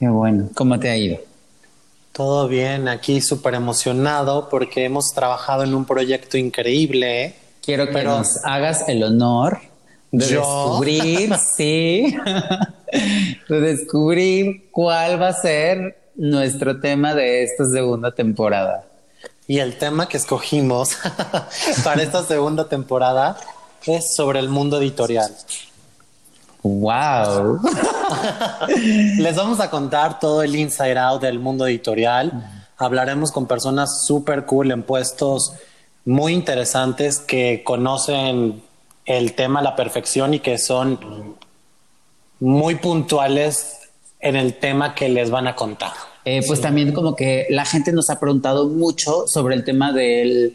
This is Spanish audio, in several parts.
Qué bueno. ¿Cómo te ha ido? Todo bien, aquí súper emocionado porque hemos trabajado en un proyecto increíble. ¿eh? Quiero que Pero- nos hagas el honor de ¿Yo? descubrir, sí, de descubrir cuál va a ser nuestro tema de esta segunda temporada. Y el tema que escogimos para esta segunda temporada es sobre el mundo editorial. ¡Wow! Les vamos a contar todo el inside out del mundo editorial. Hablaremos con personas súper cool en puestos muy interesantes que conocen el tema a la perfección y que son muy puntuales en el tema que les van a contar. Eh, pues también como que la gente nos ha preguntado mucho sobre el tema del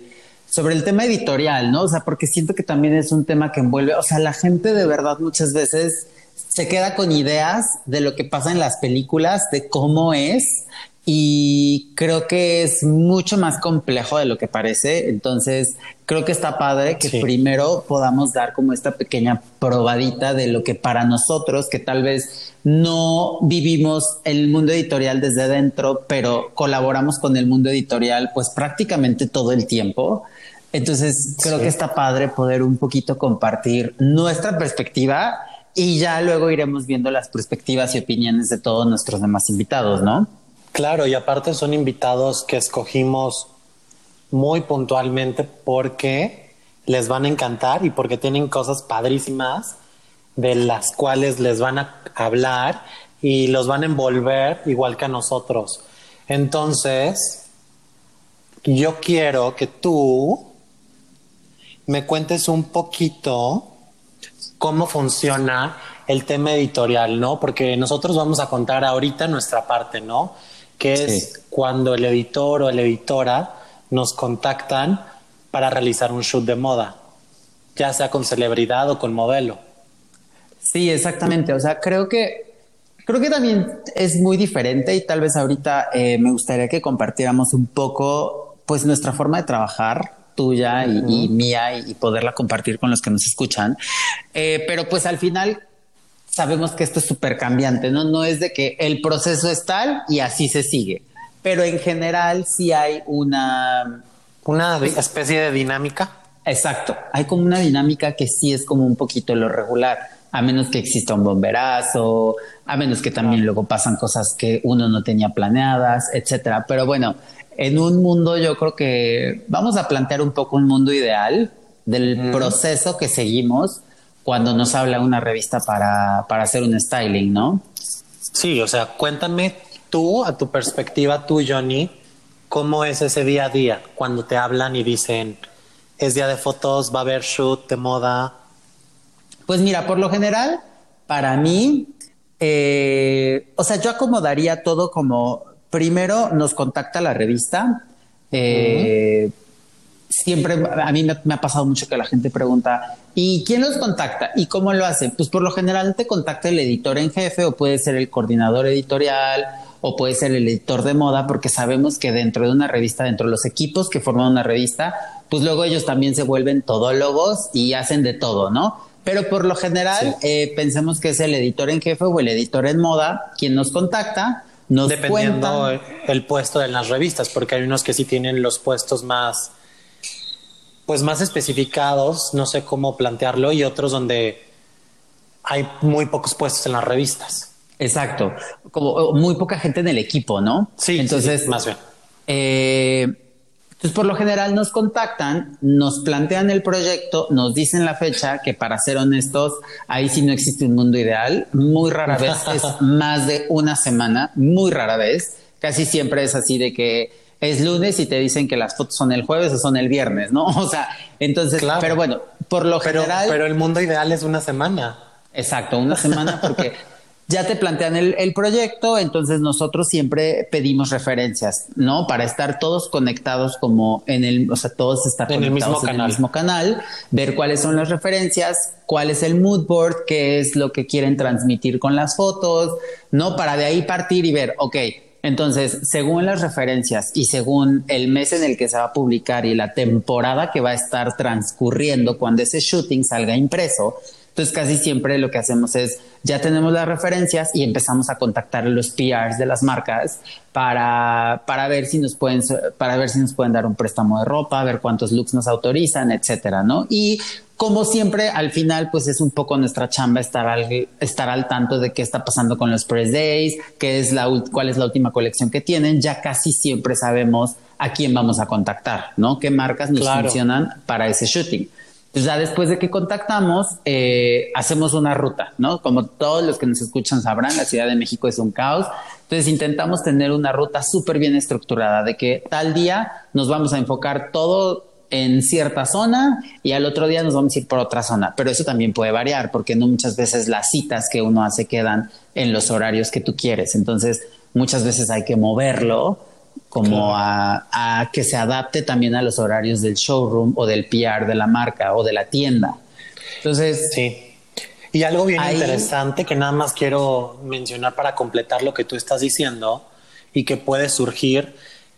sobre el tema editorial, ¿no? O sea, porque siento que también es un tema que envuelve, o sea, la gente de verdad muchas veces se queda con ideas de lo que pasa en las películas, de cómo es, y creo que es mucho más complejo de lo que parece. Entonces, creo que está padre que Sí. primero podamos dar como esta pequeña probadita de lo que para nosotros, que tal vez no vivimos el mundo editorial desde dentro, pero colaboramos con el mundo editorial pues prácticamente todo el tiempo. Entonces, creo Sí. que está padre poder un poquito compartir nuestra perspectiva y ya luego iremos viendo las perspectivas y opiniones de todos nuestros demás invitados, ¿no? Claro, y aparte son invitados que escogimos muy puntualmente porque les van a encantar y porque tienen cosas padrísimas de las cuales les van a hablar y los van a envolver igual que a nosotros. Entonces, yo quiero que tú me cuentes un poquito cómo funciona el tema editorial, ¿no? Porque nosotros vamos a contar ahorita nuestra parte, ¿no? Que es cuando el editor o la editora nos contactan para realizar un shoot de moda, ya sea con celebridad o con modelo. Sí, exactamente. O sea, creo que creo que también es muy diferente y tal vez ahorita eh, me gustaría que compartiéramos un poco, pues nuestra forma de trabajar tuya y, y mía y, y poderla compartir con los que nos escuchan. Eh, pero pues al final sabemos que esto es súper cambiante, ¿no? No es de que el proceso es tal y así se sigue, pero en general sí hay una Una di- especie de dinámica. Exacto. Hay como una dinámica que sí es como un poquito lo regular, a menos que exista un bomberazo, a menos que también luego pasan cosas que uno no tenía planeadas, etcétera. Pero bueno, en un mundo yo creo que vamos a plantear un poco un mundo ideal del proceso que seguimos cuando nos habla una revista para, para hacer un styling, ¿no? Sí, o sea, cuéntame tú, a tu perspectiva, tú, Johnny, cómo es ese día a día cuando te hablan y dicen, es día de fotos, va a haber shoot de moda. Pues mira, por lo general, para mí, eh, o sea, yo acomodaría todo como primero nos contacta la revista. eh, Siempre a mí me, me ha pasado mucho que la gente pregunta, ¿y quién los contacta? ¿Y cómo lo hacen? Pues por lo general te contacta el editor en jefe o puede ser el coordinador editorial o puede ser el editor de moda, porque sabemos que dentro de una revista, dentro de los equipos que forman una revista, pues luego ellos también se vuelven todólogos y hacen de todo, ¿no? Pero por lo general, eh, pensemos que es el editor en jefe o el editor en moda quien nos contacta, nos Dependiendo cuentan. el puesto en las revistas, porque hay unos que sí tienen los puestos más, pues más especificados, no sé cómo plantearlo, y otros donde hay muy pocos puestos en las revistas. Exacto, como muy poca gente en el equipo, ¿no? Sí, entonces, sí, sí, más bien. Eh, entonces, por lo general nos contactan, nos plantean el proyecto, nos dicen la fecha, que para ser honestos, ahí sí no existe un mundo ideal. Muy rara vez es más de una semana, muy rara vez. Casi siempre es así de que es lunes y te dicen que las fotos son el jueves o son el viernes, ¿no? O sea, entonces, Claro. pero bueno, por lo Pero, general. pero el mundo ideal es una semana. Exacto, una semana porque ya te plantean el, proyecto, entonces nosotros siempre pedimos referencias, ¿no? Para estar todos conectados como en el, o sea, todos estar en conectados el mismo en el mismo canal, ver cuáles son las referencias, cuál es el mood board, qué es lo que quieren transmitir con las fotos, ¿no? Para de ahí partir y ver, ok, entonces, según las referencias y según el mes en el que se va a publicar y la temporada que va a estar transcurriendo cuando ese shooting salga impreso, entonces casi siempre lo que hacemos es, ya tenemos las referencias y empezamos a contactar a los PRs de las marcas para, para, ver si nos pueden, para ver si nos pueden dar un préstamo de ropa, ver cuántos looks nos autorizan, etcétera, ¿no? Y como siempre, al final, pues es un poco nuestra chamba estar al, estar al tanto de qué está pasando con los press days, qué es la, cuál es la última colección que tienen. Ya casi siempre sabemos a quién vamos a contactar, ¿no? Qué marcas nos funcionan para ese shooting. Entonces ya después de que contactamos, eh, hacemos una ruta, ¿no? Como todos los que nos escuchan sabrán, la Ciudad de México es un caos. Entonces intentamos tener una ruta súper bien estructurada de que tal día nos vamos a enfocar todo en cierta zona y al otro día nos vamos a ir por otra zona. Pero eso también puede variar porque no muchas veces las citas que uno hace quedan en los horarios que tú quieres. Entonces muchas veces hay que moverlo como a, que se adapte también a los horarios del showroom o del PR de la marca o de la tienda. Entonces, sí. Y algo bien interesante que nada más quiero mencionar para completar lo que tú estás diciendo y que puede surgir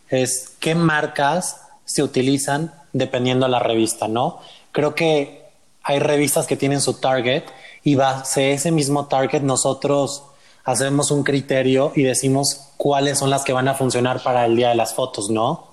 es qué marcas se utilizan dependiendo de la revista, ¿no? Creo que hay revistas que tienen su target y base ese mismo target nosotros hacemos un criterio y decimos cuáles son las que van a funcionar para el día de las fotos, ¿no?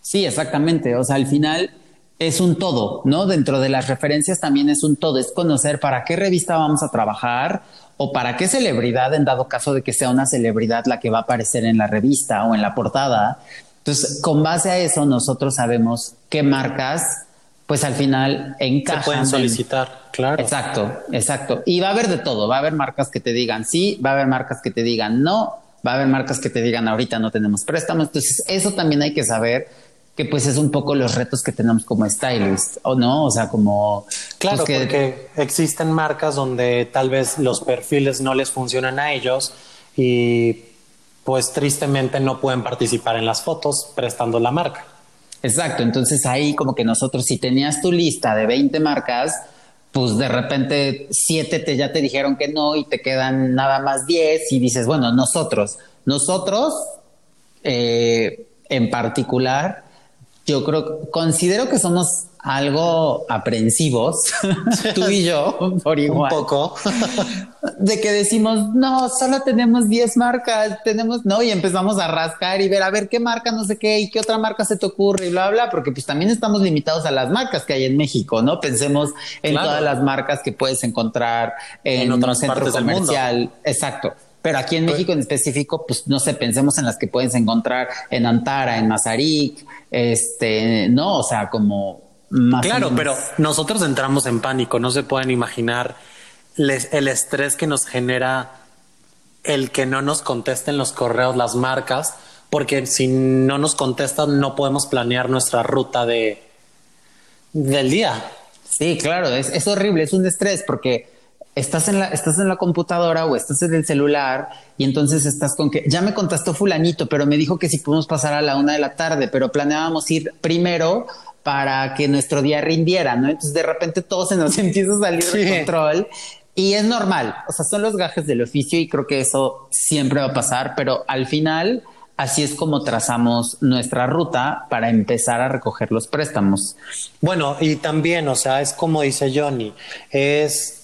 Sí, exactamente. O sea, al final es un todo, ¿no? Dentro de las referencias también es un todo, es conocer para qué revista vamos a trabajar o para qué celebridad, en dado caso de que sea una celebridad la que va a aparecer en la revista o en la portada. Entonces, con base a eso, nosotros sabemos qué marcas pues al final encajan. Se pueden solicitar, claro. Exacto, exacto. Y va a haber de todo. Va a haber marcas que te digan sí, va a haber marcas que te digan no, va a haber marcas que te digan ahorita no tenemos préstamos. Entonces, eso también hay que saber que pues es un poco los retos que tenemos como stylist, ¿o no? O sea, como... Pues, claro, porque existen marcas donde tal vez los perfiles no les funcionan a ellos y pues tristemente no pueden participar en las fotos prestando la marca. Exacto, entonces ahí como que nosotros, si tenías tu lista de 20 marcas, pues de repente siete te, ya te dijeron que no y te quedan nada más 10 y dices, bueno, nosotros, nosotros eh, en particular, yo creo, considero que somos algo aprensivos, tú y yo, por igual. Un poco. de que decimos, no, solo tenemos 10 marcas, tenemos, no, y empezamos a rascar y ver, a ver qué marca, no sé qué, y qué otra marca se te ocurre, y bla, bla, porque pues también estamos limitados a las marcas que hay en México, ¿no? Pensemos en todas las marcas que puedes encontrar en, en centro comercial. Exacto. Pero aquí en pues México en específico, pues no sé, pensemos en las que puedes encontrar en Antara, en Mazarik, este, no, o sea, como claro, pero nosotros entramos en pánico, no se pueden imaginar el estrés que nos genera el que no nos contesten los correos las marcas, porque si no nos contestan no podemos planear nuestra ruta de del día. Sí, claro, es, es horrible, es un estrés porque estás en la, estás en la computadora o estás en el celular y entonces estás con que ya me contestó fulanito, pero me dijo que si podemos pasar a la una de la tarde, pero planeábamos ir primero para que nuestro día rindiera, ¿no? Entonces de repente todo se nos empieza a salir de control y es normal, o sea, son los gajes del oficio y creo que eso siempre va a pasar, pero al final así es como trazamos nuestra ruta para empezar a recoger los préstamos. Bueno, y también, o sea, es como dice Johnny, es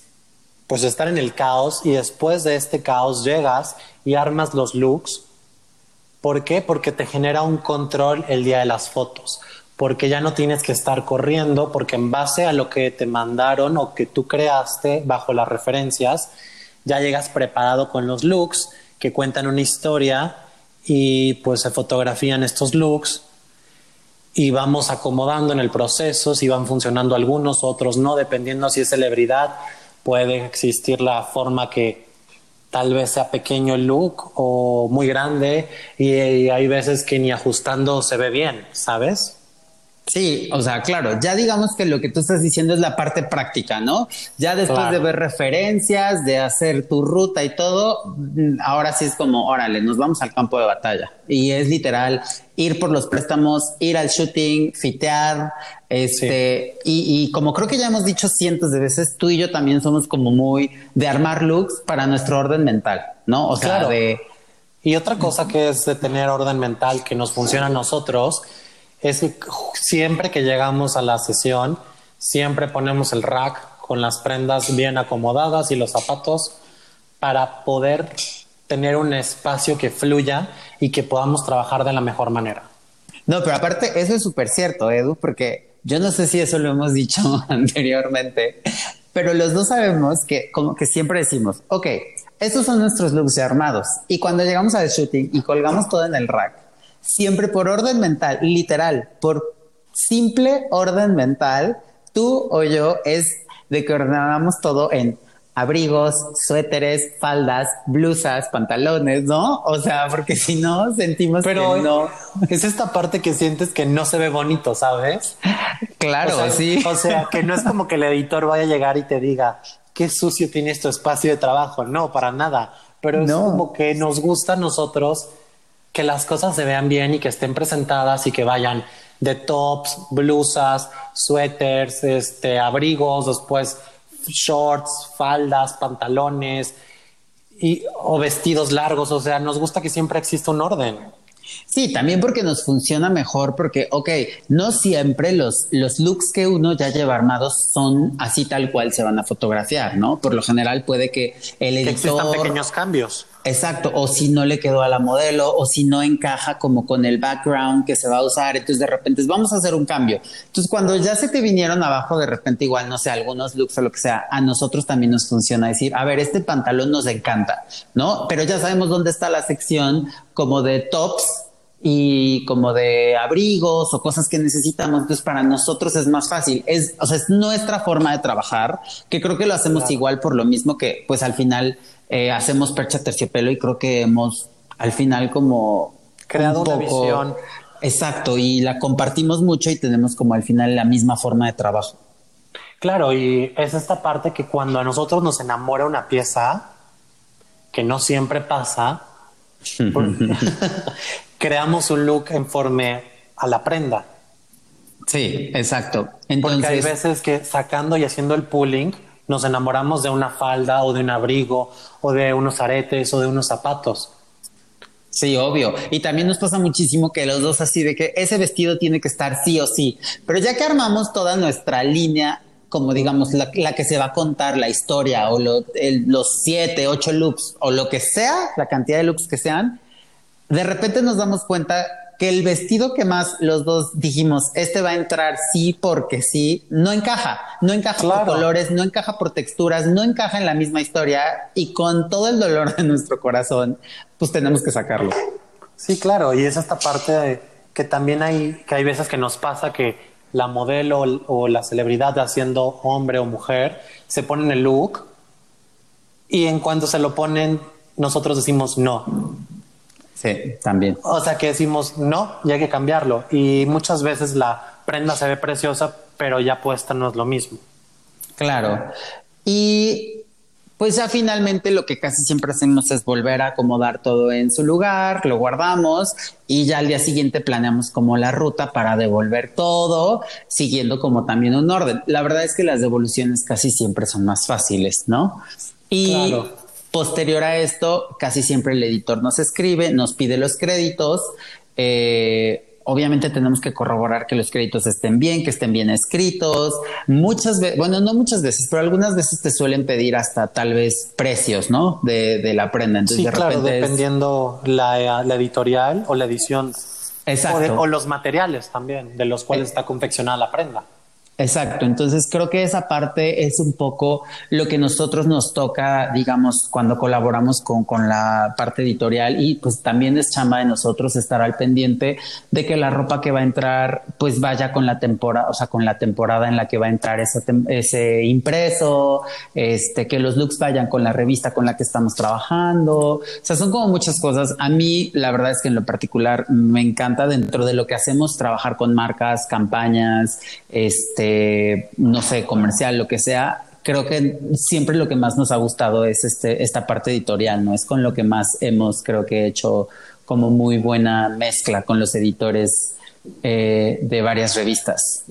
pues estar en el caos y después de este caos llegas y armas los looks. ¿Por qué? Porque te genera un control el día de las fotos porque ya no tienes que estar corriendo, porque en base a lo que te mandaron o que tú creaste bajo las referencias, ya llegas preparado con los looks que cuentan una historia y pues se fotografían estos looks y vamos acomodando en el proceso, si van funcionando algunos, otros no, dependiendo si es celebridad, puede existir la forma que tal vez sea pequeño el look o muy grande y hay veces que ni ajustando se ve bien, ¿sabes? Sí, o sea, claro, ya digamos que lo que tú estás diciendo es la parte práctica, ¿no? Ya después de ver referencias, de hacer tu ruta y todo, ahora sí es como, órale, nos vamos al campo de batalla. Y es literal ir por los préstamos, ir al shooting, fitear, este, y, y, como creo que ya hemos dicho cientos de veces, tú y yo también somos como muy de armar looks para nuestro orden mental, ¿no? O sea, de... Y otra cosa que es de tener orden mental que nos funciona a nosotros es siempre que llegamos a la sesión, siempre ponemos el rack con las prendas bien acomodadas y los zapatos para poder tener un espacio que fluya y que podamos trabajar de la mejor manera. No, pero aparte, eso es súper cierto, Edu, porque yo no sé si eso lo hemos dicho anteriormente, pero los dos sabemos que como que siempre decimos, ok, estos son nuestros looks armados y cuando llegamos al shooting y colgamos todo en el rack, siempre por orden mental, literal, por simple orden mental, tú o yo es de que ordenamos todo en abrigos, suéteres, faldas, blusas, pantalones, ¿no? O sea, porque si no sentimos Pero que no. Es esta parte que sientes que no se ve bonito, ¿sabes? Claro, sí. O sea, que no es como que el editor vaya a llegar y te diga qué sucio tienes tu espacio de trabajo. No, para nada. Pero es como que nos gusta a nosotros que las cosas se vean bien y que estén presentadas y que vayan de tops, blusas, suéteres, este, abrigos, después shorts, faldas, pantalones y, o vestidos largos. O sea, nos gusta que siempre exista un orden. Sí, también porque nos funciona mejor, porque, ok, no siempre los, los looks que uno ya lleva armados son así tal cual se van a fotografiar, ¿no? Por lo general puede que el editor... Que existan pequeños cambios. Exacto, o si no le quedó a la modelo, o si no encaja como con el background que se va a usar, entonces de repente vamos a hacer un cambio. Entonces cuando ya se te vinieron abajo, de repente igual, no sé, algunos looks o lo que sea, a nosotros también nos funciona decir, a ver, este pantalón nos encanta, ¿no? Pero ya sabemos dónde está la sección como de tops y como de abrigos o cosas que necesitamos. Entonces, para nosotros es más fácil. Es, o sea, es nuestra forma de trabajar, que creo que lo hacemos igual por lo mismo que, pues al final eh, hacemos percha terciopelo y creo que hemos al final como creado una visión. Exacto, y la compartimos mucho y tenemos como al final la misma forma de trabajo. Claro, y es esta parte que cuando a nosotros nos enamora una pieza, que no siempre pasa, creamos un look en forma a la prenda. Sí, exacto. Entonces, Porque hay veces que sacando y haciendo el pulling nos enamoramos de una falda o de un abrigo o de unos aretes o de unos zapatos. Sí, obvio. Y también nos pasa muchísimo que los dos así de que ese vestido tiene que estar sí o sí. Pero ya que armamos toda nuestra línea, como digamos la, que se va a contar la historia o los siete, ocho looks o lo que sea, la cantidad de looks que sean, de repente nos damos cuenta que el vestido que más los dos dijimos, este va a entrar sí porque sí, no encaja, no encaja por colores, no encaja por texturas, no encaja en la misma historia y con todo el dolor de nuestro corazón, pues tenemos que sacarlo. Sí, claro, y es esta parte de que también hay, que hay veces que nos pasa que la modelo o la celebridad haciendo hombre o mujer se ponen el look y en cuanto se lo ponen, nosotros decimos no Sí, también. O sea que decimos, no, ya hay que cambiarlo. Y muchas veces la prenda se ve preciosa, pero ya puesta no es lo mismo. Claro. Y pues ya finalmente lo que casi siempre hacemos es volver a acomodar todo en su lugar, lo guardamos y ya al día siguiente planeamos como la ruta para devolver todo, siguiendo como también un orden. La verdad es que las devoluciones casi siempre son más fáciles, ¿no? Y claro Posterior a esto, casi siempre el editor nos escribe, nos pide los créditos. Eh, obviamente tenemos que corroborar que los créditos estén bien, que estén bien escritos. Muchas veces, bueno, no muchas veces, pero algunas veces te suelen pedir hasta tal vez precios, ¿no? De, la prenda. Entonces, sí, claro, dependiendo la, editorial o la edición. Exacto. O, los materiales también, de los cuales está confeccionada la prenda. Exacto, entonces creo que esa parte es un poco lo que nosotros nos toca, digamos, cuando colaboramos con, con la parte editorial y pues también es chamba de nosotros estar al pendiente de que la ropa que va a entrar pues vaya con la temporada, o sea, con la temporada en la que va a entrar ese, ese impreso, este, que los looks vayan con la revista con la que estamos trabajando, o sea, son como muchas cosas. A mí, la verdad es que en lo particular me encanta dentro de lo que hacemos trabajar con marcas, campañas, este, eh, no sé, comercial, lo que sea, creo que siempre lo que más nos ha gustado es este, esta parte editorial, ¿no? Es con lo que más hemos, creo que, hecho como muy buena mezcla con los editores eh, de varias revistas.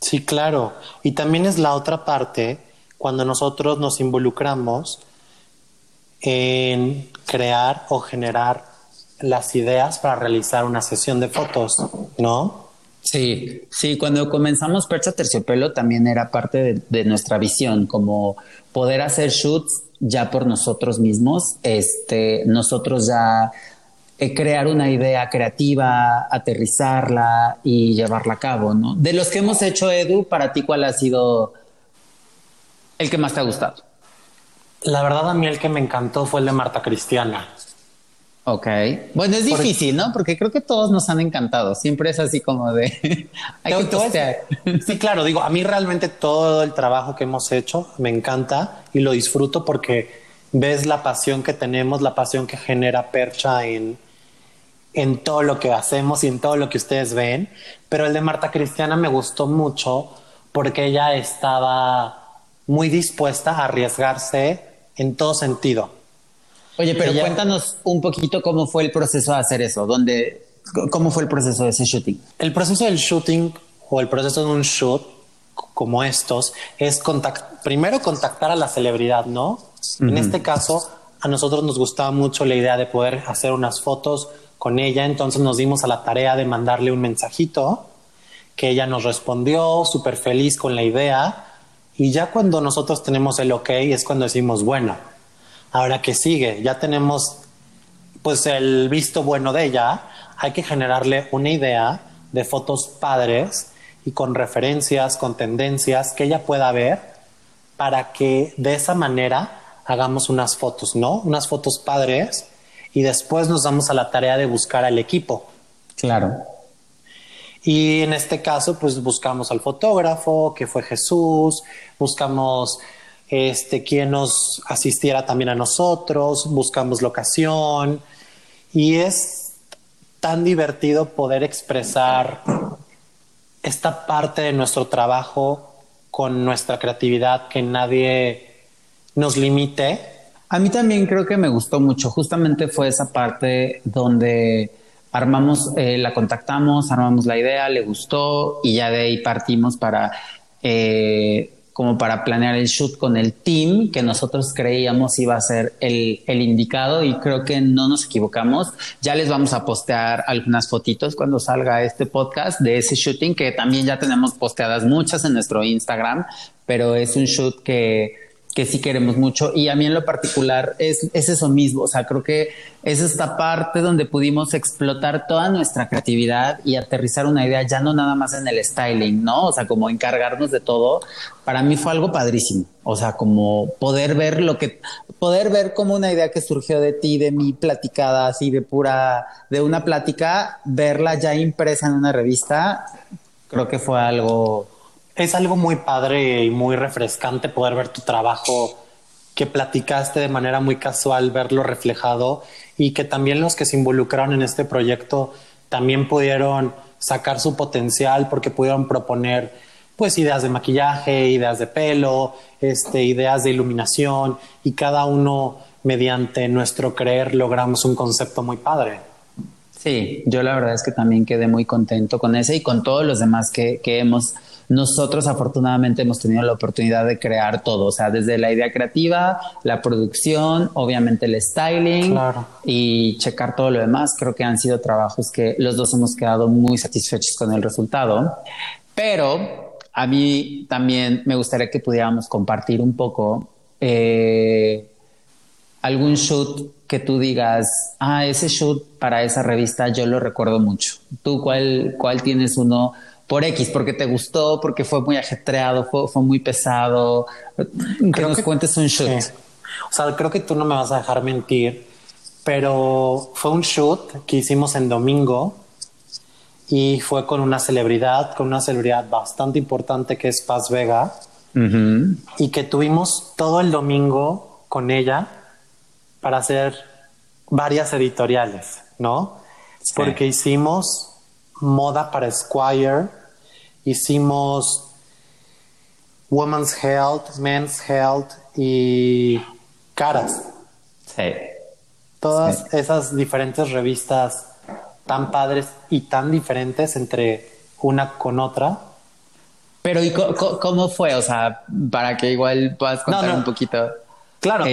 Sí, claro. Y también es la otra parte cuando nosotros nos involucramos en crear o generar las ideas para realizar una sesión de fotos, ¿no? Sí, sí, cuando comenzamos Percha Terciopelo también era parte de, nuestra visión, como poder hacer shoots ya por nosotros mismos, este, nosotros ya eh, crear una idea creativa, aterrizarla y llevarla a cabo, ¿no? De los que hemos hecho, Edu, para ti, ¿cuál ha sido el que más te ha gustado? La verdad, a mí el que me encantó fue el de Marta Cristiana. Ok. Bueno, es difícil, ¿no? Porque creo que todos nos han encantado. Siempre es así como de... hay que sí, claro. Digo, a mí realmente todo el trabajo que hemos hecho me encanta y lo disfruto porque ves la pasión que tenemos, la pasión que genera Percha en, en todo lo que hacemos y en todo lo que ustedes ven. Pero el de Marta Cristiana me gustó mucho porque ella estaba muy dispuesta a arriesgarse en todo sentido. Oye, pero cuéntanos un poquito cómo fue el proceso de hacer eso, dónde, cómo fue el proceso de ese shooting. El proceso del shooting o el proceso de un shoot como estos es primero contactar a la celebridad, ¿no? En este caso, a nosotros nos gustaba mucho la idea de poder hacer unas fotos con ella, entonces nos dimos a la tarea de mandarle un mensajito que ella nos respondió súper feliz con la idea y ya cuando nosotros tenemos el ok es cuando decimos, bueno, Ahora que sigue, ya tenemos pues el visto bueno de ella, hay que generarle una idea de fotos padres y con referencias, con tendencias que ella pueda ver para que de esa manera hagamos unas fotos, ¿no? Unas fotos padres y después nos damos a la tarea de buscar al equipo. Claro. Y en este caso, pues buscamos al fotógrafo, que fue Jesús, buscamos este, quien nos asistiera también a nosotros, buscamos locación y es tan divertido poder expresar esta parte de nuestro trabajo con nuestra creatividad que nadie nos limite. A mí también creo que me gustó mucho, justamente fue esa parte donde armamos, eh, la contactamos, armamos la idea, le gustó y ya de ahí partimos para eh, como para planear el shoot con el team que nosotros creíamos iba a ser el, el, indicado y creo que no nos equivocamos. Ya les vamos a postear algunas fotitos cuando salga este podcast de ese shooting que también ya tenemos posteadas muchas en nuestro Instagram, pero es un shoot que que sí queremos mucho. Y a mí en lo particular es, es eso mismo. O sea, creo que es esta parte donde pudimos explotar toda nuestra creatividad y aterrizar una idea, ya no nada más en el styling, ¿no? O sea, como encargarnos de todo. Para mí fue algo padrísimo. O sea, como poder ver lo que, poder ver como una idea que surgió de ti, de mi platicada, así de pura, de una plática, verla ya impresa en una revista, creo que fue algo es algo muy padre y muy refrescante poder ver tu trabajo que platicaste de manera muy casual, verlo reflejado y que también los que se involucraron en este proyecto también pudieron sacar su potencial porque pudieron proponer pues ideas de maquillaje, ideas de pelo, este, ideas de iluminación y cada uno mediante nuestro creer logramos un concepto muy padre. Sí, yo la verdad es que también quedé muy contento con ese y con todos los demás que, que hemos nosotros afortunadamente hemos tenido la oportunidad de crear todo, o sea, desde la idea creativa, la producción, obviamente el styling y checar todo lo demás. Creo que han sido trabajos que los dos hemos quedado muy satisfechos con el resultado. Pero a mí también me gustaría que pudiéramos compartir un poco eh, algún shoot que tú digas, ah, ese shoot para esa revista yo lo recuerdo mucho. ¿Tú cuál, cuál tienes uno por X, porque te gustó, porque fue muy ajetreado, fue, muy pesado. Que nos cuentes un shoot. O sea, creo que tú no me vas a dejar mentir, pero fue un shoot que hicimos en domingo y fue con una celebridad, con una celebridad bastante importante que es Paz Vega y que tuvimos todo el domingo con ella para hacer varias editoriales, ¿no? Porque hicimos moda para Squire, hicimos Women's Health, Men's Health y Caras. Sí. Todas esas diferentes revistas tan padres y tan diferentes entre una con otra. Pero ¿y cómo fue? O sea, para que igual puedas contar un poquito. Claro,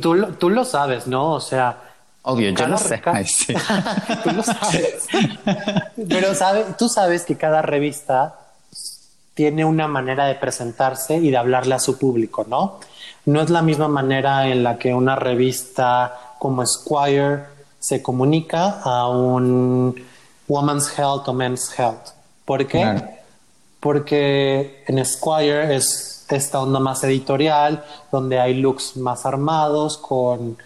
tú, tú lo sabes, ¿no? O sea, Obvio, yo lo sé. tú lo sabes. Pero tú sabes que cada revista tiene una manera de presentarse y de hablarle a su público, ¿no? No es la misma manera en la que una revista como Squire se comunica a un Woman's Health o Men's Health. ¿Por qué? Porque en Squire es esta onda más editorial, donde hay looks más armados, con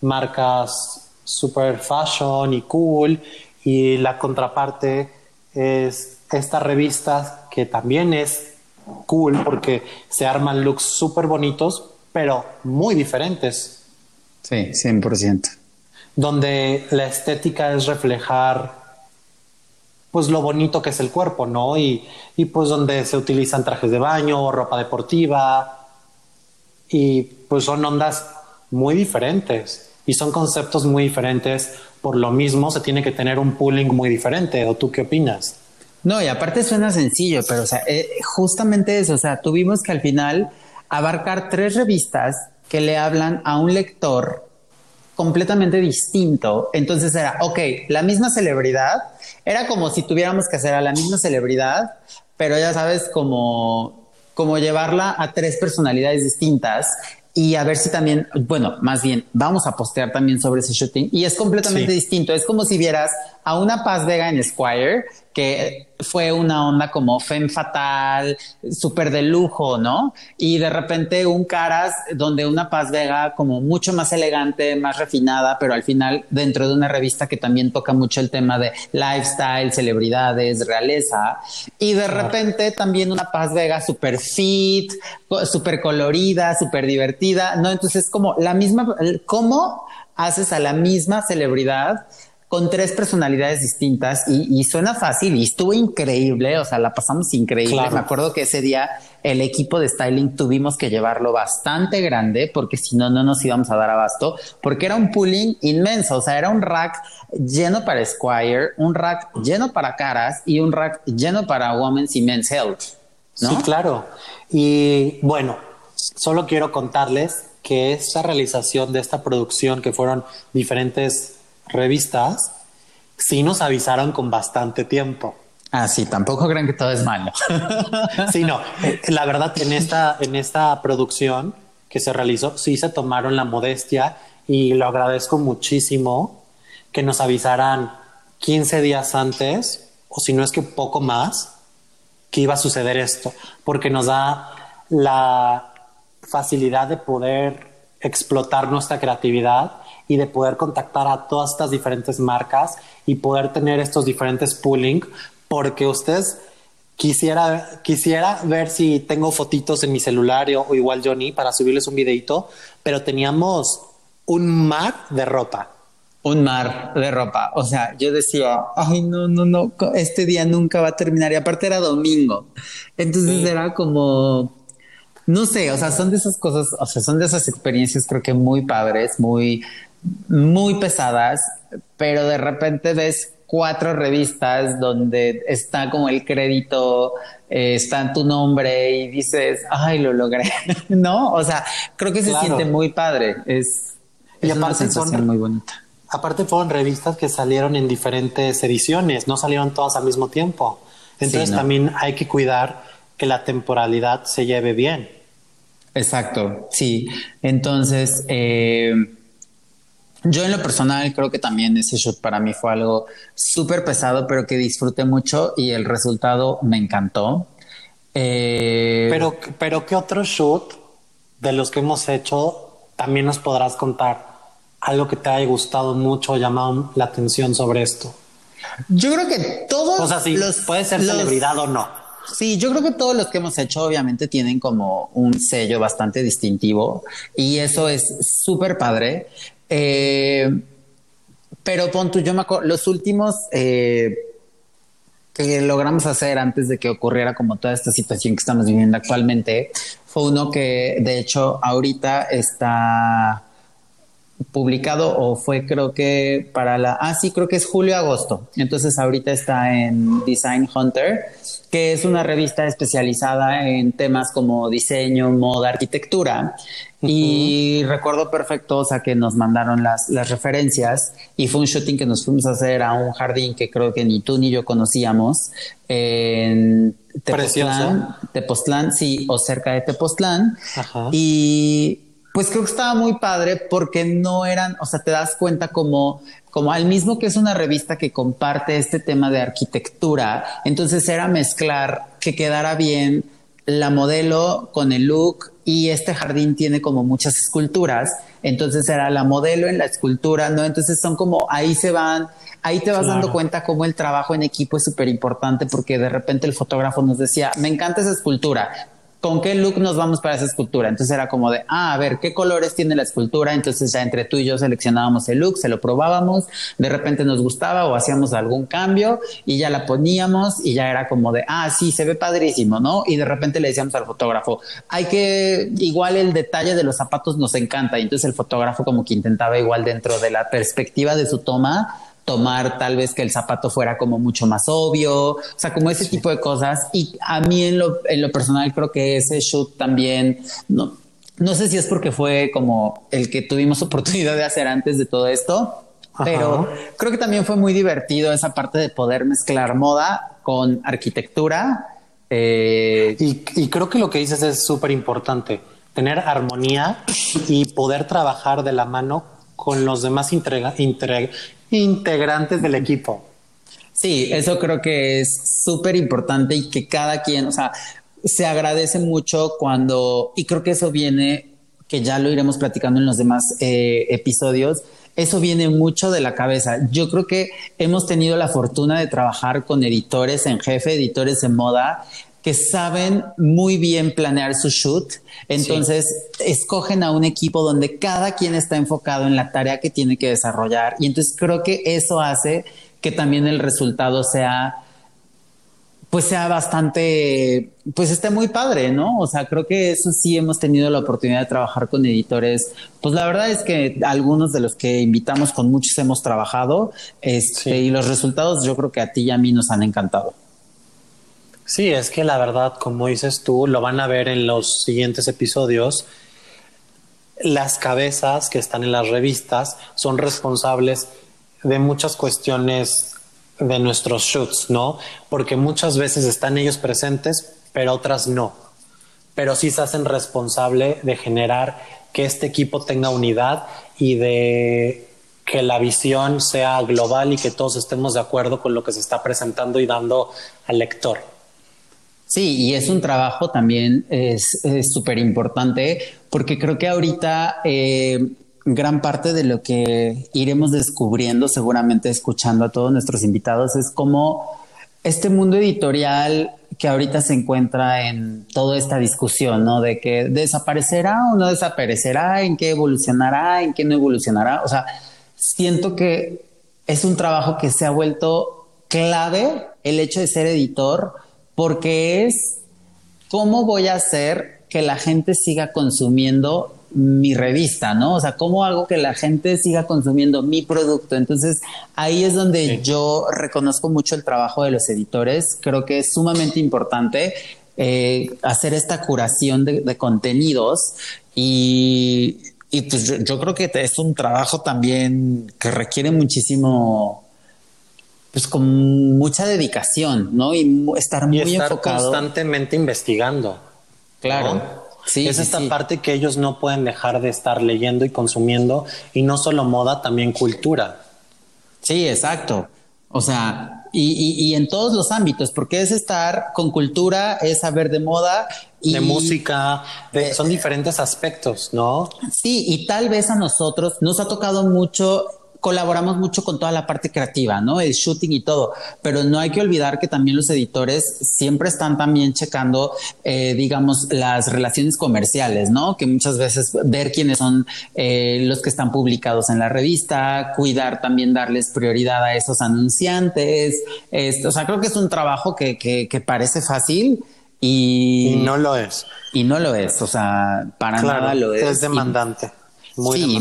marcas super fashion y cool y la contraparte es esta revista que también es cool porque se arman looks súper bonitos pero muy diferentes. Sí, 100%. Donde la estética es reflejar pues lo bonito que es el cuerpo, ¿no? Y, y pues donde se utilizan trajes de baño, ropa deportiva y pues son ondas muy diferentes y son conceptos muy diferentes. Por lo mismo, se tiene que tener un pooling muy diferente. ¿O tú qué opinas? No, y aparte suena sencillo, pero eh, justamente eso, o sea, tuvimos que al final abarcar tres revistas que le hablan a un lector completamente distinto. Entonces era, ok, la misma celebridad, era como si tuviéramos que hacer a la misma celebridad, pero ya sabes, como, como llevarla a tres personalidades distintas y a ver si también, bueno, más bien vamos a postear también sobre ese shooting y es completamente distinto. Es como si vieras a una Paz Vega en Squire que fue una onda como femme fatal, súper de lujo, ¿no? Y de repente un Caras donde una Paz Vega como mucho más elegante, más refinada, pero al final dentro de una revista que también toca mucho el tema de lifestyle, celebridades, realeza. Y de repente también una Paz Vega súper fit, súper colorida, súper divertida, ¿no? Entonces como la misma, ¿cómo haces a la misma celebridad? Con tres personalidades distintas y, suena fácil y estuvo increíble, o sea, la pasamos increíble. Me acuerdo que ese día el equipo de styling tuvimos que llevarlo bastante grande porque si no, no nos íbamos a dar abasto, porque era un pooling inmenso, o sea, era un rack lleno para Squire, un rack lleno para caras y un rack lleno para Women's y Men's Health. ¿no? Sí, claro. Y bueno, solo quiero contarles que esta realización de esta producción, que fueron diferentes revistas sí nos avisaron con bastante tiempo. Ah, sí, tampoco creen que todo es malo. sí, no. Eh, la verdad, en esta, en esta producción que se realizó, sí se tomaron la modestia y lo agradezco muchísimo que nos avisaran 15 días antes, o si no es que poco más, que iba a suceder esto, porque nos da la facilidad de poder explotar nuestra creatividad y de poder contactar a todas estas diferentes marcas y poder tener estos diferentes pooling, porque ustedes quisiera, quisiera ver si tengo fotitos en mi celular o, igual Johnny para subirles un videito, pero teníamos un mar de ropa. Un mar de ropa. O sea, yo decía, ay, no, no, no, este día nunca va a terminar. Y aparte era domingo. Entonces era como, no sé, o sea, son de esas cosas, o sea, son de esas experiencias creo que muy padres, muy, muy pesadas, pero de repente ves cuatro revistas donde está como el crédito, eh, está en tu nombre y dices, ay, lo logré, ¿no? O sea, creo que se siente muy padre, es, una sensación muy bonita. Aparte fueron revistas que salieron en diferentes ediciones, no salieron todas al mismo tiempo. Entonces también hay que cuidar que la temporalidad se lleve bien. Exacto, sí. Entonces, eh, Yo en lo personal creo que también ese shoot para mí fue algo súper pesado, pero que disfruté mucho y el resultado me encantó. Eh, pero, pero ¿qué otro shoot de los que hemos hecho también nos podrás contar? Algo que te haya gustado mucho o llamado la atención sobre esto. Yo creo que todos o sea, los, puede ser celebridad o no. Sí, yo creo que todos los que hemos hecho obviamente tienen como un sello bastante distintivo y eso es súper padre. Eh, pero pon yo me acuerdo, los últimos eh, que logramos hacer antes de que ocurriera como toda esta situación que estamos viviendo actualmente fue uno que de hecho ahorita está publicado o fue creo que para la, ah sí, creo que es julio-agosto. Entonces ahorita está en Design Hunter, que es una revista especializada en temas como diseño, moda, arquitectura. Y recuerdo perfecto, o sea, que nos mandaron las, las referencias y fue un shooting que nos fuimos a hacer a un jardín que creo que ni tú ni yo conocíamos en Tepoztlán, Tepoztlán, sí, o cerca de Tepoztlán. Y pues creo que estaba muy padre porque no eran, o sea, te das cuenta como, como al mismo que es una revista que comparte este tema de arquitectura, entonces era mezclar que quedara bien la modelo con el look y este jardín tiene como muchas esculturas, entonces era la modelo en la escultura, ¿no? Entonces son como ahí se van, ahí te vas dando cuenta cómo el trabajo en equipo es súper importante porque de repente el fotógrafo nos decía, me encanta esa escultura, ¿con qué look nos vamos para esa escultura? Entonces era como de, ah, a ver, ¿qué colores tiene la escultura? Entonces ya entre tú y yo seleccionábamos el look, se lo probábamos, de repente nos gustaba o hacíamos algún cambio y ya la poníamos y ya era como de, ah, sí, se ve padrísimo, ¿no? Y de repente le decíamos al fotógrafo, hay que, igual el detalle de los zapatos nos encanta. Y entonces el fotógrafo como que intentaba igual dentro de la perspectiva de su toma, tomar tal vez que el zapato fuera como mucho más obvio, o sea, como ese tipo de cosas. Y a mí en lo, en lo personal creo que ese shoot también, no, no sé si es porque fue como el que tuvimos oportunidad de hacer antes de todo esto, pero creo que también fue muy divertido esa parte de poder mezclar moda con arquitectura. Eh, y, y, creo que lo que dices es súper importante, tener armonía y poder trabajar de la mano con los demás integra, integrantes del equipo. Sí, eso creo que es súper importante y que cada quien, o sea, se agradece mucho cuando, y creo que eso viene, que ya lo iremos platicando en los demás eh, episodios, eso viene mucho de la cabeza. Yo creo que hemos tenido la fortuna de trabajar con editores en jefe, editores en moda, que saben muy bien planear su shoot. Entonces, escogen a un equipo donde cada quien está enfocado en la tarea que tiene que desarrollar. Y entonces creo que eso hace que también el resultado sea, pues sea bastante, pues esté muy padre, ¿no? O sea, creo que eso sí hemos tenido la oportunidad de trabajar con editores. Pues la verdad es que algunos de los que invitamos con muchos hemos trabajado este, y los resultados yo creo que a ti y a mí nos han encantado. Sí, es que la verdad, como dices tú, lo van a ver en los siguientes episodios. Las cabezas que están en las revistas son responsables de muchas cuestiones de nuestros shoots, ¿no? Porque muchas veces están ellos presentes, pero otras no. Pero sí se hacen responsable de generar que este equipo tenga unidad y de que la visión sea global y que todos estemos de acuerdo con lo que se está presentando y dando al lector. Sí, y es un trabajo también es súper importante porque creo que ahorita eh, gran parte de lo que iremos descubriendo, seguramente escuchando a todos nuestros invitados, es cómo este mundo editorial que ahorita se encuentra en toda esta discusión, ¿no? De que desaparecerá o no desaparecerá, en qué evolucionará, en qué no evolucionará. O sea, siento que es un trabajo que se ha vuelto clave el hecho de ser editor porque es cómo voy a hacer que la gente siga consumiendo mi revista, ¿no? O sea, cómo hago que la gente siga consumiendo mi producto. Entonces, ahí es donde yo reconozco mucho el trabajo de los editores. Creo que es sumamente importante eh, hacer esta curación de, contenidos y, pues yo, creo que es un trabajo también que requiere muchísimo pues con mucha dedicación, ¿no? Y estar muy y estar enfocado. constantemente investigando. Claro. es esta parte que ellos no pueden dejar de estar leyendo y consumiendo, y no solo moda, también cultura. Sí, exacto. O sea, y, en todos los ámbitos, porque es estar con cultura, es saber de moda. Y, de música, son diferentes aspectos, ¿no? Sí, y tal vez a nosotros nos ha tocado mucho colaboramos mucho con toda la parte creativa, ¿no? El shooting y todo, pero no hay que olvidar que también los editores siempre están también checando, eh, digamos, las relaciones comerciales, ¿no? Que muchas veces ver quiénes son eh, los que están publicados en la revista, cuidar también darles prioridad a esos anunciantes. Esto, o sea, creo que es un trabajo que, que, parece fácil. Y, no lo es. Y no lo es, o sea, para nada lo es. Es demandante sí,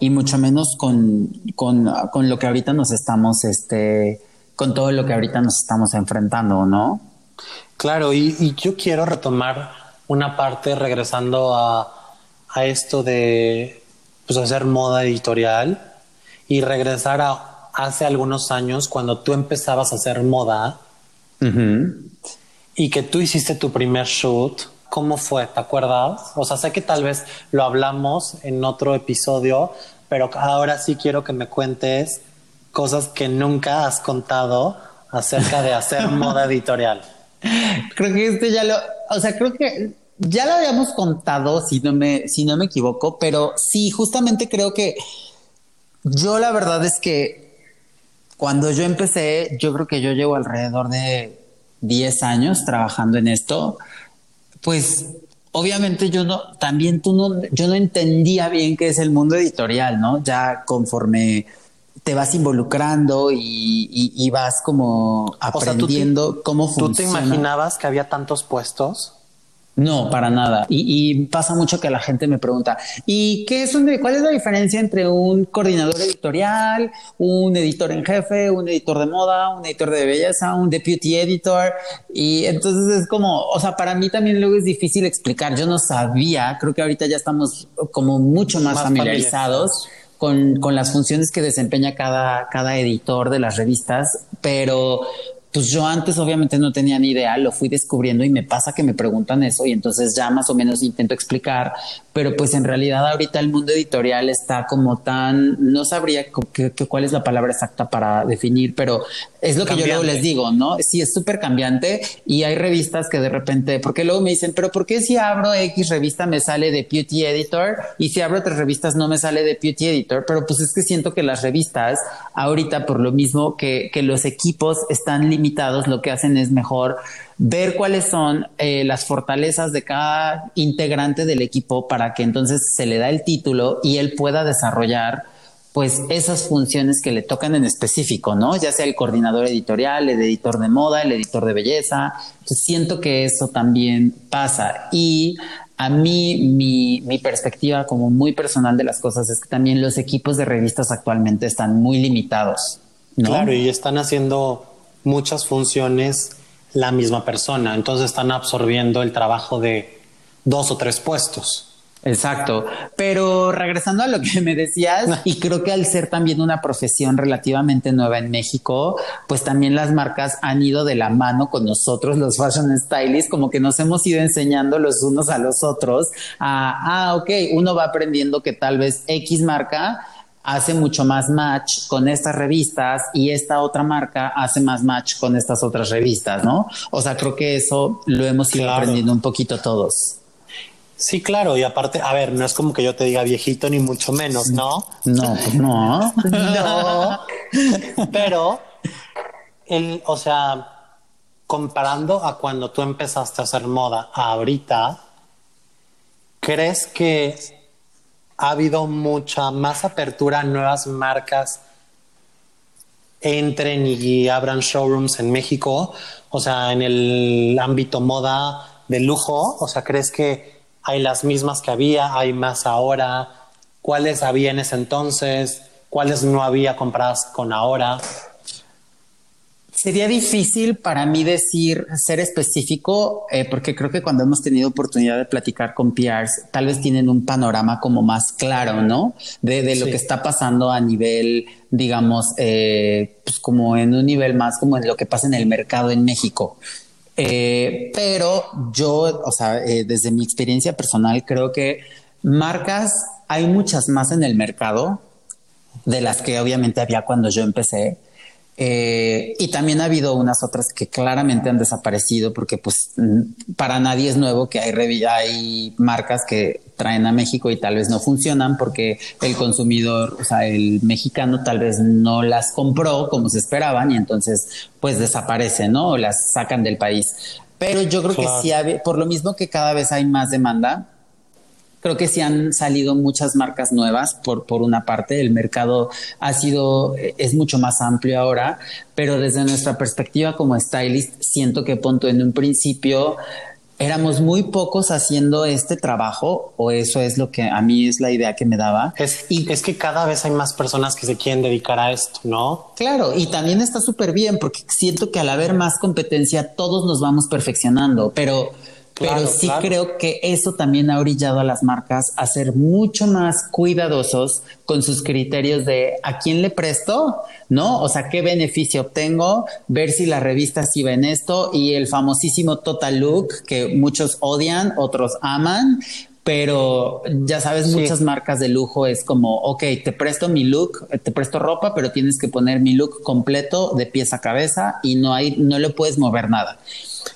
y, mucho menos con, con, lo que ahorita nos estamos, este, con todo lo que ahorita nos estamos enfrentando, ¿no? Claro, y, yo quiero retomar una parte regresando a, esto de pues, hacer moda editorial y regresar a hace algunos años cuando tú empezabas a hacer moda y que tú hiciste tu primer shoot ¿Cómo fue? ¿Te acuerdas? O sea, sé que tal vez lo hablamos en otro episodio, pero ahora sí quiero que me cuentes cosas que nunca has contado acerca de hacer moda editorial. Creo que este ya lo, o sea, creo que ya lo habíamos contado, si no me, si no me equivoco, pero sí, justamente creo que yo la verdad es que cuando yo empecé, yo creo que yo llevo alrededor de 10 años trabajando en esto pues obviamente yo no, también tú no, yo no entendía bien qué es el mundo editorial, ¿no? Ya conforme te vas involucrando y, vas como aprendiendo cómo funciona. ¿Tú te imaginabas que había tantos puestos? No, para nada. Y, pasa mucho que la gente me pregunta, ¿y qué es un, cuál es la diferencia entre un coordinador editorial, un editor en jefe, un editor de moda, un editor de belleza, un deputy editor? Y entonces es como, o sea, para mí también luego es difícil explicar. Yo no sabía, creo que ahorita ya estamos como mucho más, familiarizados. Con, con, las funciones que desempeña cada, cada editor de las revistas, pero pues yo antes obviamente no tenía ni idea, lo fui descubriendo y me pasa que me preguntan eso y entonces ya más o menos intento explicar, pero pues en realidad ahorita el mundo editorial está como tan, no sabría cuál es la palabra exacta para definir, pero es lo que yo luego les digo, ¿no? Sí, es súper cambiante y hay revistas que de repente, porque luego me dicen, pero ¿por qué si abro X revista me sale de Beauty Editor y si abro otras revistas no me sale de Beauty Editor? Pero pues es que siento que las revistas ahorita por lo mismo que, que los equipos están limitados, lo que hacen es mejor ver cuáles son eh, las fortalezas de cada integrante del equipo para que entonces se le da el título y él pueda desarrollar pues esas funciones que le tocan en específico, ¿no? Ya sea el coordinador editorial, el editor de moda, el editor de belleza. Siento que eso también pasa. Y a mí, mi, mi, perspectiva como muy personal de las cosas es que también los equipos de revistas actualmente están muy limitados. Claro, y están haciendo muchas funciones la misma persona. Entonces están absorbiendo el trabajo de dos o tres puestos. Exacto. Pero regresando a lo que me decías, y creo que al ser también una profesión relativamente nueva en México, pues también las marcas han ido de la mano con nosotros, los fashion stylists, como que nos hemos ido enseñando los unos a los otros a, ah, ok, uno va aprendiendo que tal vez X marca hace mucho más match con estas revistas y esta otra marca hace más match con estas otras revistas, ¿no? O sea, creo que eso lo hemos ido aprendiendo un poquito todos. Sí, claro, y aparte, a ver, no es como que yo te diga viejito ni mucho menos, ¿no? No, no. no. Pero, el, o sea, comparando a cuando tú empezaste a hacer moda a ahorita, ¿crees que ha habido mucha más apertura a nuevas marcas entren y abran showrooms en México, o sea, en el ámbito moda de lujo, o sea, ¿crees que hay las mismas que había, hay más ahora? ¿Cuáles había en ese entonces? ¿Cuáles no había compradas con ahora? Sería difícil para mí decir, ser específico, eh, porque creo que cuando hemos tenido oportunidad de platicar con PRs, tal vez tienen un panorama como más claro, ¿no? De, lo que está pasando a nivel, digamos, eh, pues como en un nivel más como en lo que pasa en el mercado en México. Eh, pero yo, o sea, desde mi experiencia personal, creo que marcas hay muchas más en el mercado de las que obviamente había cuando yo empecé. Eh, y también ha habido unas otras que claramente han desaparecido porque pues para nadie es nuevo que hay, hay marcas que traen a México y tal vez no funcionan porque el consumidor, o sea, el mexicano tal vez no las compró como se esperaban y entonces pues desaparecen, ¿no? O las sacan del país. Pero yo creo que sí, por lo mismo que cada vez hay más demanda, Creo que sí han salido muchas marcas nuevas por, por una parte. El mercado ha sido, es mucho más amplio ahora, pero desde nuestra perspectiva como stylist, siento que punto en un principio éramos muy pocos haciendo este trabajo, o eso es lo que a mí es la idea que me daba. Es, y, es que cada vez hay más personas que se quieren dedicar a esto, ¿no? Claro, y también está súper bien porque siento que al haber más competencia todos nos vamos perfeccionando, pero pero sí creo que eso también ha orillado a las marcas a ser mucho más cuidadosos con sus criterios de a quién le presto, ¿no? O sea, qué beneficio obtengo, ver si la revista sí ven esto y el famosísimo Total Look que muchos odian, otros aman, pero ya sabes, muchas marcas de lujo es como, ok, te presto mi look, te presto ropa, pero tienes que poner mi look completo de pies a cabeza y no hay, no le puedes mover nada.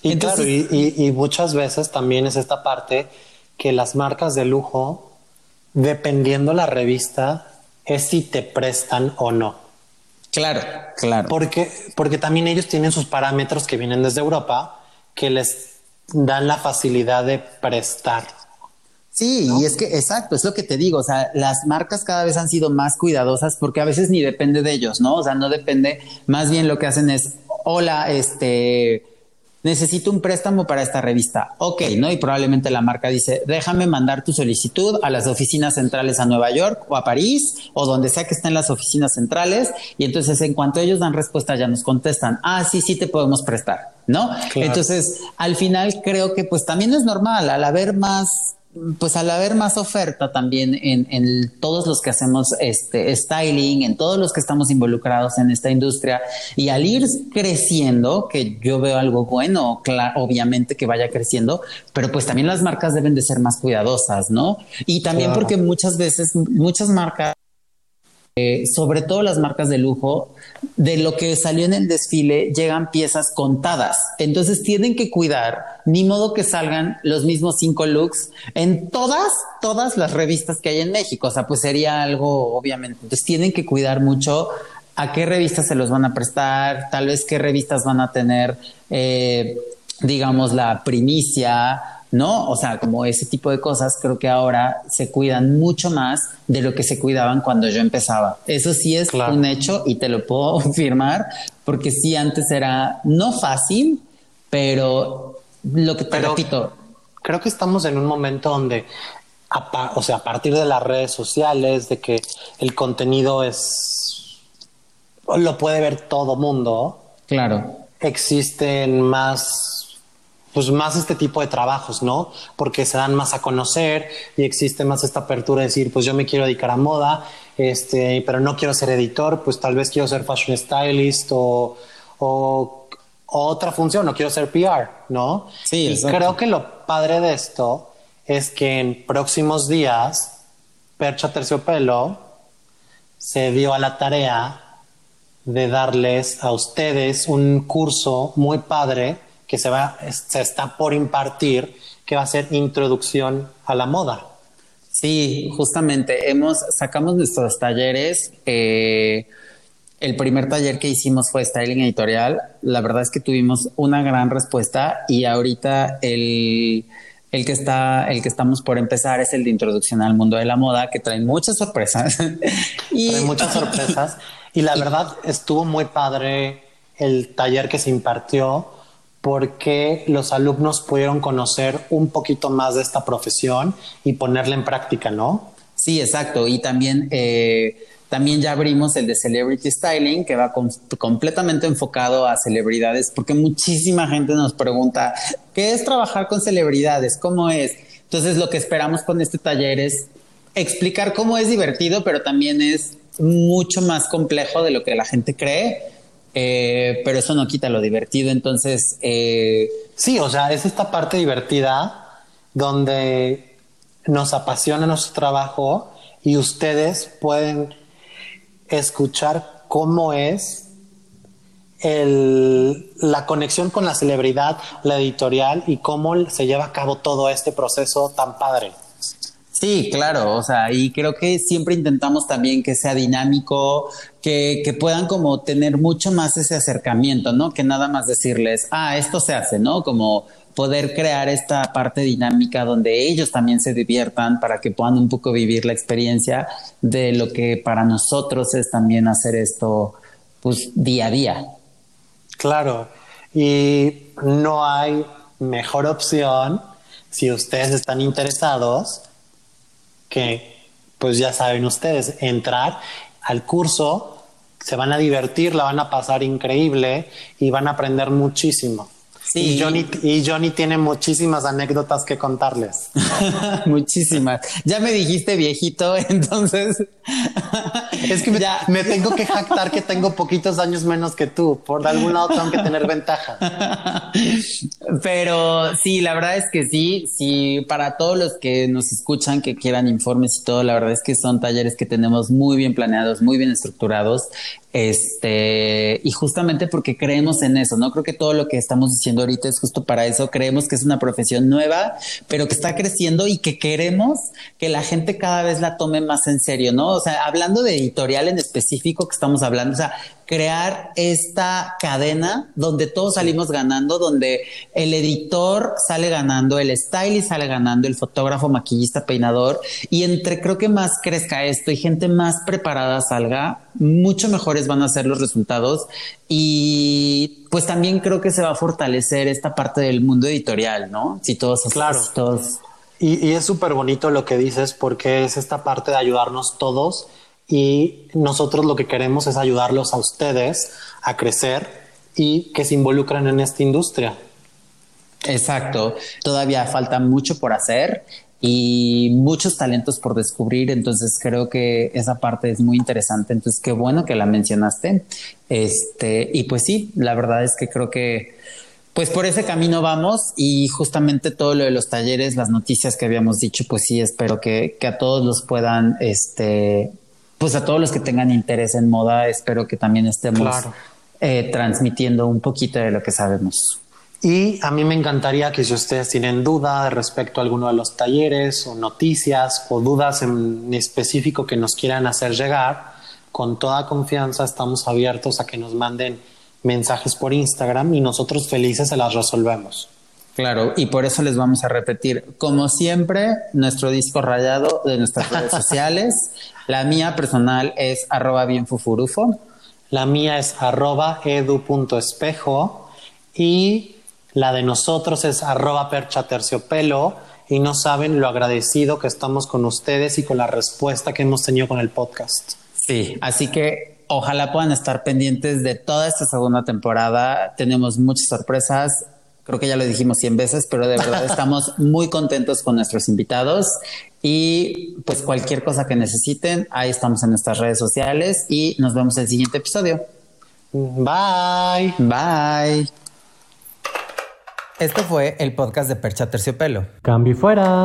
Y claro, y, muchas veces también es esta parte que las marcas de lujo, dependiendo la revista, es si te prestan o no. Claro, claro. Porque, porque también ellos tienen sus parámetros que vienen desde Europa que les dan la facilidad de prestar. Sí, y es que exacto, es lo que te digo, o sea, las marcas cada vez han sido más cuidadosas porque a veces ni depende de ellos, ¿no? O sea, no depende, más bien lo que hacen es, hola, este, necesito un préstamo para esta revista. Ok, ¿no? Y probablemente la marca dice, déjame mandar tu solicitud a las oficinas centrales a Nueva York o a París o donde sea que estén las oficinas centrales. Y entonces en cuanto ellos dan respuesta ya nos contestan, ah, sí, sí te podemos prestar, ¿no? Entonces, al final creo que pues también es normal, al haber más pues al haber más oferta también en, todos los que hacemos este styling, en todos los que estamos involucrados en esta industria y al ir creciendo, que yo veo algo bueno, obviamente que vaya creciendo, pero pues también las marcas deben de ser más cuidadosas, ¿no? Y también porque muchas veces, muchas marcas eh, sobre todo las marcas de lujo, de lo que salió en el desfile llegan piezas contadas. Entonces tienen que cuidar, ni modo que salgan los mismos cinco looks en todas, todas las revistas que hay en México. O sea, pues sería algo, obviamente. Entonces tienen que cuidar mucho a qué revistas se los van a prestar, tal vez qué revistas van a tener, eh, digamos, la primicia ¿no? O sea, como ese tipo de cosas creo que ahora se cuidan mucho más de lo que se cuidaban cuando yo empezaba. Eso sí es un hecho y te lo puedo firmar porque sí antes era no fácil, pero lo que te repito. Creo que estamos en un momento donde, o sea, a partir de las redes sociales, de que el contenido es, lo puede ver todo mundo. Claro. Existen más pues más este tipo de trabajos, ¿no? Porque se dan más a conocer y existe más esta apertura de decir, pues yo me quiero dedicar a moda, este, pero no quiero ser editor, pues tal vez quiero ser fashion stylist o, o, otra función, no quiero ser PR, ¿no? Sí, y creo que lo padre de esto es que en próximos días, Percha Terciopelo se dio a la tarea de darles a ustedes un curso muy padre que se, va, se está por impartir, que va a ser introducción a la moda. Sí, justamente hemos sacamos nuestros talleres. Eh, el primer taller que hicimos fue styling editorial. La verdad es que tuvimos una gran respuesta y ahorita el, el que está, el que estamos por empezar es el de introducción al mundo de la moda, que trae muchas sorpresas. y trae muchas sorpresas. Y la verdad estuvo muy padre el taller que se impartió porque los alumnos pudieron conocer un poquito más de esta profesión y ponerla en práctica, ¿no? Sí, exacto. Y también, eh, también ya abrimos el de Celebrity Styling, que va completamente enfocado a celebridades, porque muchísima gente nos pregunta, ¿qué es trabajar con celebridades? ¿Cómo es? Entonces, lo que esperamos con este taller es explicar cómo es divertido, pero también es mucho más complejo de lo que la gente cree eh, pero eso no quita lo divertido. Entonces, eh, sí, o sea, es esta parte divertida donde nos apasiona nuestro trabajo y ustedes pueden escuchar cómo es el, la conexión con la celebridad, la editorial y cómo se lleva a cabo todo este proceso tan padre. Sí, claro, o sea, y creo que siempre intentamos también que sea dinámico, que, que, puedan como tener mucho más ese acercamiento, ¿no? Que nada más decirles, ah, esto se hace, ¿no? Como poder crear esta parte dinámica donde ellos también se diviertan para que puedan un poco vivir la experiencia de lo que para nosotros es también hacer esto, pues día a día. Claro, y no hay mejor opción si ustedes están interesados que, pues ya saben ustedes, entrar al curso, se van a divertir, la van a pasar increíble y van a aprender muchísimo. Y, Johnny, y Johnny tiene muchísimas anécdotas que contarles. muchísimas. Ya me dijiste viejito, entonces. es que ya. me, tengo que jactar que tengo poquitos años menos que tú. Por algún lado tengo que tener ventaja. Pero sí, la verdad es que sí, sí, para todos los que nos escuchan, que quieran informes y todo, la verdad es que son talleres que tenemos muy bien planeados, muy bien estructurados. Este, y justamente porque creemos en eso, ¿no? Creo que todo lo que estamos diciendo ahorita es justo para eso. Creemos que es una profesión nueva, pero que está creciendo y que queremos que la gente cada vez la tome más en serio, ¿no? O sea, hablando de editorial en específico que estamos hablando, o sea, crear esta cadena donde todos salimos ganando, donde el editor sale ganando, el stylist sale ganando, el fotógrafo, maquillista, peinador, y entre creo que más crezca esto y gente más preparada salga, mucho mejores van a ser los resultados y pues también creo que se va a fortalecer esta parte del mundo editorial, ¿no? Si todos, claro. todos. Y, y es súper bonito lo que dices porque es esta parte de ayudarnos todos y nosotros lo que queremos es ayudarlos a ustedes a crecer y que se involucren en esta industria. Exacto, todavía falta mucho por hacer y muchos talentos por descubrir, entonces creo que esa parte es muy interesante, entonces qué bueno que la mencionaste. Este, y pues sí, la verdad es que creo que pues por ese camino vamos y justamente todo lo de los talleres, las noticias que habíamos dicho, pues sí, espero que, a todos los puedan este, pues a todos los que tengan interés en moda, espero que también estemos eh, transmitiendo un poquito de lo que sabemos. Y a mí me encantaría que si ustedes tienen duda respecto a alguno de los talleres o noticias o dudas en específico que nos quieran hacer llegar, con toda confianza estamos abiertos a que nos manden mensajes por Instagram y nosotros felices se las resolvemos. Claro, y por eso les vamos a repetir, como siempre, nuestro disco rayado de nuestras redes sociales. La mía personal es arroba bienfufurufo. La mía es arroba edu.espejo y la de nosotros es arroba percha terciopelo y no saben lo agradecido que estamos con ustedes y con la respuesta que hemos tenido con el podcast. Sí, así que ojalá puedan estar pendientes de toda esta segunda temporada. Tenemos muchas sorpresas Creo que ya lo dijimos 100 veces, pero de verdad estamos muy contentos con nuestros invitados y pues cualquier cosa que necesiten, ahí estamos en nuestras redes sociales y nos vemos en el siguiente episodio. Bye. Bye. Esto fue el podcast de Percha Terciopelo. Cambio fuera.